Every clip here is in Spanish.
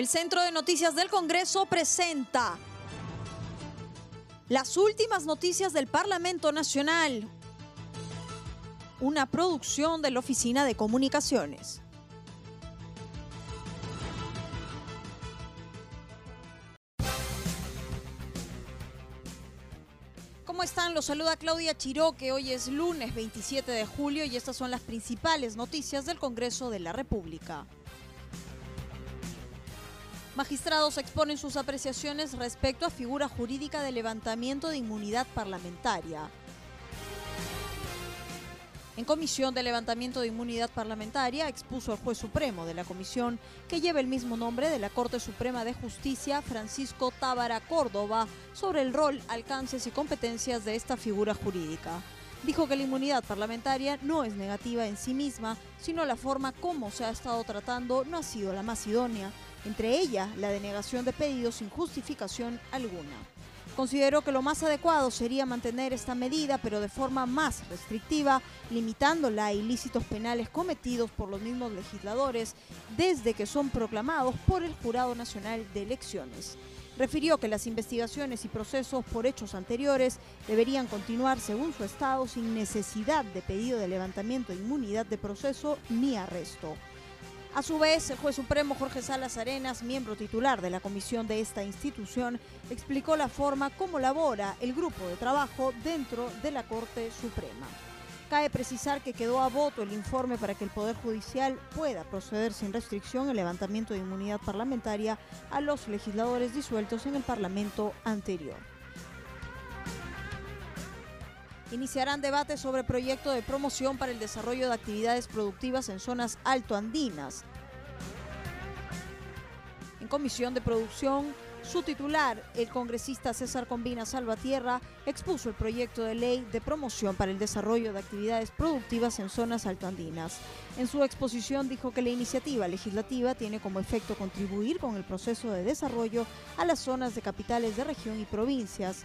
El Centro de Noticias del Congreso presenta las últimas noticias del Parlamento Nacional, una producción de la Oficina de Comunicaciones. ¿Cómo están? Los saluda Claudia Chiroque. Hoy es lunes 27 de julio y estas son las principales noticias del Congreso de la República. Magistrados exponen sus apreciaciones respecto a figura jurídica de levantamiento de inmunidad parlamentaria. En comisión de levantamiento de inmunidad parlamentaria expuso el juez supremo de la comisión que lleva el mismo nombre de la Corte Suprema de Justicia, Francisco Tábara Córdoba, sobre el rol, alcances y competencias de esta figura jurídica. Dijo que la inmunidad parlamentaria no es negativa en sí misma, sino la forma como se ha estado tratando no ha sido la más idónea entre ellas la denegación de pedidos sin justificación alguna. Consideró que lo más adecuado sería mantener esta medida, pero de forma más restrictiva, limitándola a ilícitos penales cometidos por los mismos legisladores desde que son proclamados por el Jurado Nacional de Elecciones. Refirió que las investigaciones y procesos por hechos anteriores deberían continuar según su estado sin necesidad de pedido de levantamiento de inmunidad de proceso ni arresto. A su vez, el juez supremo Jorge Salas Arenas, miembro titular de la comisión de esta institución, explicó la forma como labora el grupo de trabajo dentro de la Corte Suprema. Cabe precisar que quedó a voto el informe para que el Poder Judicial pueda proceder sin restricción el levantamiento de inmunidad parlamentaria a los legisladores disueltos en el Parlamento anterior. Iniciarán debates sobre proyecto de promoción para el desarrollo de actividades productivas en zonas altoandinas. En comisión de producción, su titular, el congresista César Combina Salvatierra, expuso el proyecto de ley de promoción para el desarrollo de actividades productivas en zonas altoandinas. En su exposición dijo que la iniciativa legislativa tiene como efecto contribuir con el proceso de desarrollo a las zonas de capitales de región y provincias.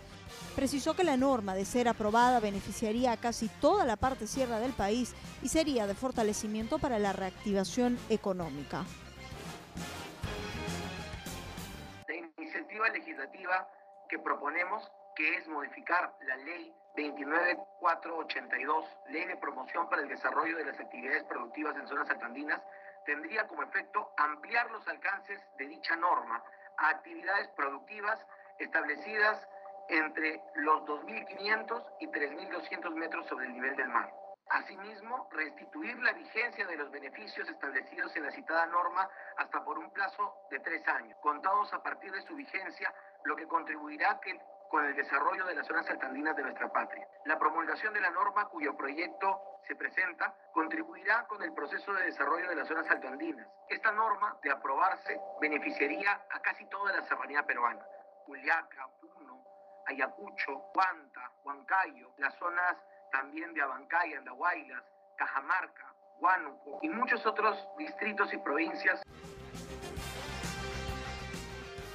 Precisó que la norma, de ser aprobada, beneficiaría a casi toda la parte sierra del país y sería de fortalecimiento para la reactivación económica. Legislativa que proponemos, que es modificar la ley 29482, ley de promoción para el desarrollo de las actividades productivas en zonas altandinas, tendría como efecto ampliar los alcances de dicha norma a actividades productivas establecidas entre los 2.500 y 3.200 metros sobre el nivel del mar. Asimismo, restituir la vigencia de los beneficios establecidos en la citada norma hasta por un plazo de tres años, contados a partir de su vigencia, lo que contribuirá con el desarrollo de las zonas altandinas de nuestra patria. La promulgación de la norma cuyo proyecto se presenta contribuirá con el proceso de desarrollo de las zonas altoandinas. Esta norma, de aprobarse, beneficiaría a casi toda la serranía peruana. Juliaca, Puno, Ayacucho, Huanta, Huancayo, las zonas también de Abancay, Andahuaylas, Cajamarca, Huánuco y muchos otros distritos y provincias.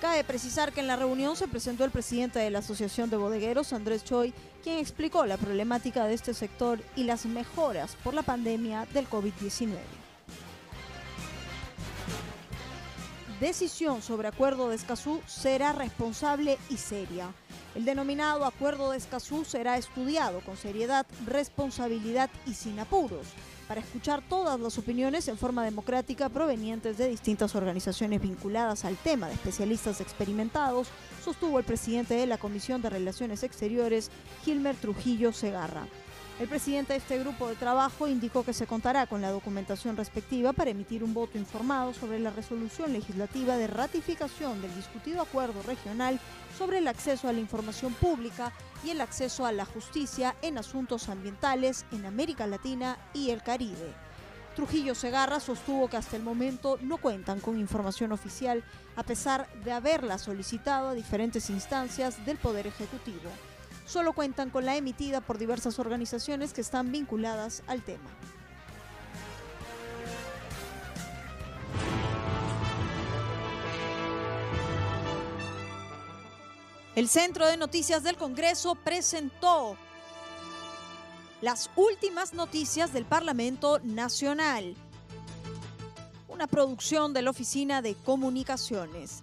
Cabe precisar que en la reunión se presentó el presidente de la Asociación de Bodegueros, Andrés Choi, quien explicó la problemática de este sector y las mejoras por la pandemia del COVID-19. Decisión sobre acuerdo de Escazú será responsable y seria. El denominado Acuerdo de Escazú será estudiado con seriedad, responsabilidad y sin apuros para escuchar todas las opiniones en forma democrática provenientes de distintas organizaciones vinculadas al tema de especialistas experimentados, sostuvo el presidente de la Comisión de Relaciones Exteriores, Gilmer Trujillo Segarra. El presidente de este grupo de trabajo indicó que se contará con la documentación respectiva para emitir un voto informado sobre la resolución legislativa de ratificación del discutido acuerdo regional sobre el acceso a la información pública y el acceso a la justicia en asuntos ambientales en América Latina y el Caribe. Trujillo Segarra sostuvo que hasta el momento no cuentan con información oficial a pesar de haberla solicitado a diferentes instancias del Poder Ejecutivo solo cuentan con la emitida por diversas organizaciones que están vinculadas al tema. El Centro de Noticias del Congreso presentó las últimas noticias del Parlamento Nacional una producción de la Oficina de Comunicaciones.